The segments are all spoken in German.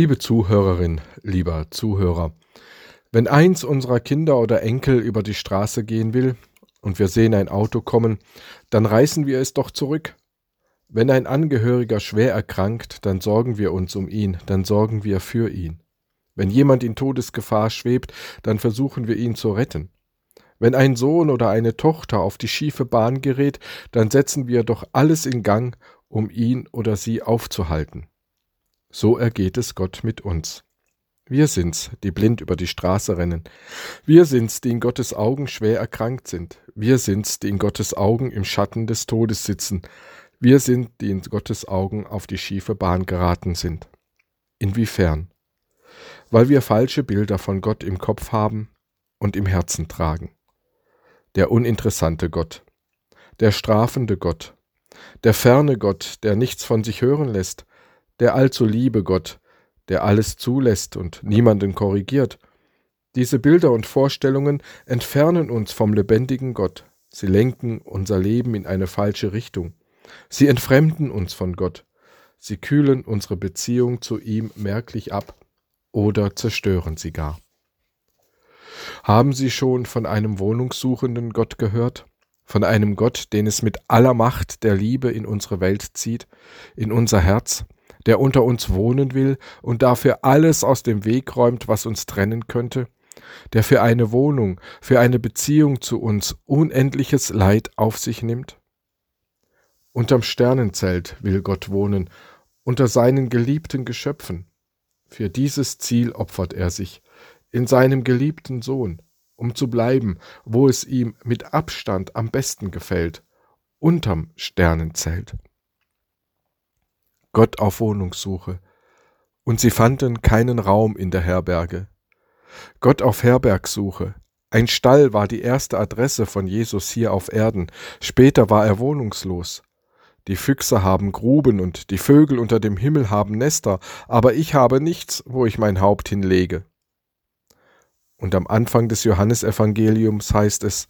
Liebe Zuhörerin, lieber Zuhörer, wenn eins unserer Kinder oder Enkel über die Straße gehen will und wir sehen ein Auto kommen, dann reißen wir es doch zurück. Wenn ein Angehöriger schwer erkrankt, dann sorgen wir uns um ihn, dann sorgen wir für ihn. Wenn jemand in Todesgefahr schwebt, dann versuchen wir ihn zu retten. Wenn ein Sohn oder eine Tochter auf die schiefe Bahn gerät, dann setzen wir doch alles in Gang, um ihn oder sie aufzuhalten. So ergeht es Gott mit uns. Wir sind's, die blind über die Straße rennen. Wir sind's, die in Gottes Augen schwer erkrankt sind. Wir sind's, die in Gottes Augen im Schatten des Todes sitzen. Wir sind, die in Gottes Augen auf die schiefe Bahn geraten sind. Inwiefern? Weil wir falsche Bilder von Gott im Kopf haben und im Herzen tragen. Der uninteressante Gott, der strafende Gott, der ferne Gott, der nichts von sich hören lässt, der allzu liebe Gott, der alles zulässt und niemanden korrigiert. Diese Bilder und Vorstellungen entfernen uns vom lebendigen Gott. Sie lenken unser Leben in eine falsche Richtung. Sie entfremden uns von Gott. Sie kühlen unsere Beziehung zu ihm merklich ab oder zerstören sie gar. Haben Sie schon von einem wohnungssuchenden Gott gehört? Von einem Gott, den es mit aller Macht der Liebe in unsere Welt zieht, in unser Herz, der unter uns wohnen will und dafür alles aus dem Weg räumt, was uns trennen könnte, der für eine Wohnung, für eine Beziehung zu uns unendliches Leid auf sich nimmt? Unterm Sternenzelt will Gott wohnen, unter seinen geliebten Geschöpfen. Für dieses Ziel opfert er sich, in seinem geliebten Sohn, um zu bleiben, wo es ihm mit Abstand am besten gefällt, unterm Sternenzelt. Gott auf Wohnungssuche, und sie fanden keinen Raum in der Herberge. Gott auf Herbergsuche. Ein Stall war die erste Adresse von Jesus hier auf Erden, später war er wohnungslos. Die Füchse haben Gruben und die Vögel unter dem Himmel haben Nester, aber ich habe nichts, wo ich mein Haupt hinlege. Und am Anfang des Johannesevangeliums heißt es,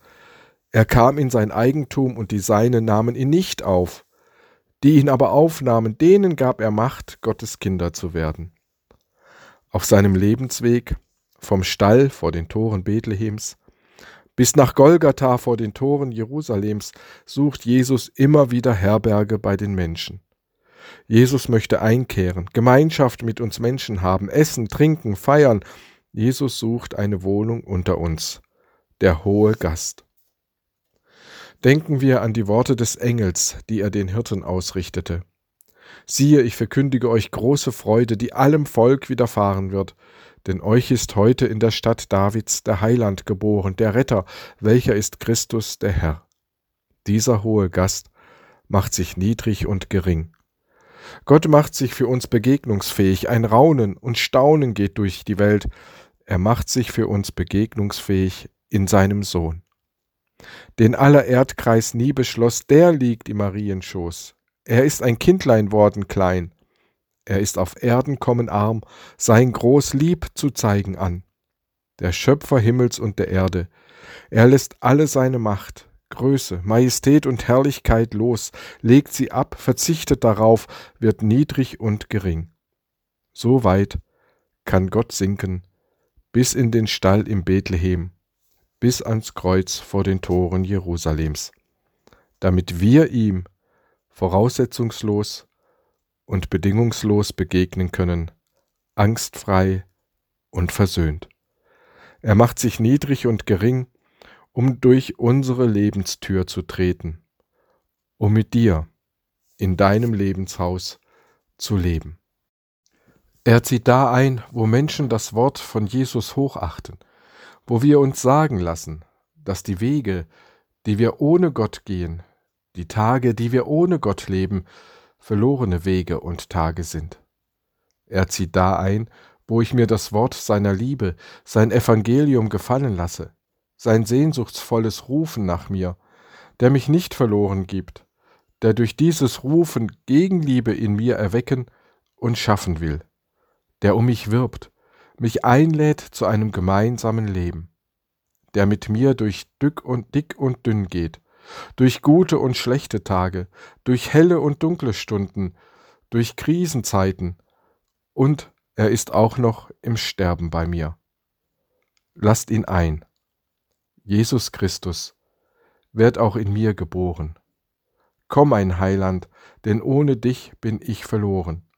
er kam in sein Eigentum und die Seine nahmen ihn nicht auf. Die ihn aber aufnahmen, denen gab er Macht, Gottes Kinder zu werden. Auf seinem Lebensweg, vom Stall vor den Toren Bethlehems, bis nach Golgatha vor den Toren Jerusalems sucht Jesus immer wieder Herberge bei den Menschen. Jesus möchte einkehren, Gemeinschaft mit uns Menschen haben, essen, trinken, feiern. Jesus sucht eine Wohnung unter uns, der hohe Gast. Denken wir an die Worte des Engels, die er den Hirten ausrichtete. Siehe, ich verkündige euch große Freude, die allem Volk widerfahren wird, denn euch ist heute in der Stadt Davids der Heiland geboren, der Retter, welcher ist Christus der Herr. Dieser hohe Gast macht sich niedrig und gering. Gott macht sich für uns begegnungsfähig, ein Raunen und Staunen geht durch die Welt, er macht sich für uns begegnungsfähig in seinem Sohn den aller Erdkreis nie beschloss, der liegt im Marienschoß. Er ist ein Kindlein worden klein. Er ist auf Erden kommen arm, sein groß Lieb zu zeigen an. Der Schöpfer Himmels und der Erde. Er lässt alle seine Macht, Größe, Majestät und Herrlichkeit los, legt sie ab, verzichtet darauf, wird niedrig und gering. So weit kann Gott sinken, bis in den Stall im Bethlehem, bis ans Kreuz vor den Toren Jerusalems, damit wir ihm voraussetzungslos und bedingungslos begegnen können, angstfrei und versöhnt. Er macht sich niedrig und gering, um durch unsere Lebenstür zu treten, um mit dir in deinem Lebenshaus zu leben. Er zieht da ein, wo Menschen das Wort von Jesus hochachten – wo wir uns sagen lassen, dass die Wege, die wir ohne Gott gehen, die Tage, die wir ohne Gott leben, verlorene Wege und Tage sind. Er zieht da ein, wo ich mir das Wort seiner Liebe, sein Evangelium gefallen lasse, sein sehnsuchtsvolles Rufen nach mir, der mich nicht verloren gibt, der durch dieses Rufen Gegenliebe in mir erwecken und schaffen will, der um mich wirbt, mich einlädt zu einem gemeinsamen Leben, der mit mir durch dick und dick und dünn geht, durch gute und schlechte Tage, durch helle und dunkle Stunden, durch Krisenzeiten und er ist auch noch im Sterben bei mir. Lasst ihn ein. Jesus Christus, werd auch in mir geboren. Komm, ein Heiland, denn ohne dich bin ich verloren.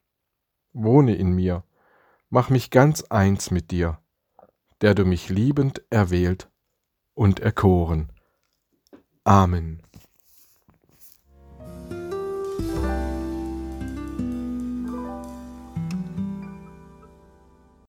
Wohne in mir, mach mich ganz eins mit dir, der du mich liebend erwählt und erkoren. Amen.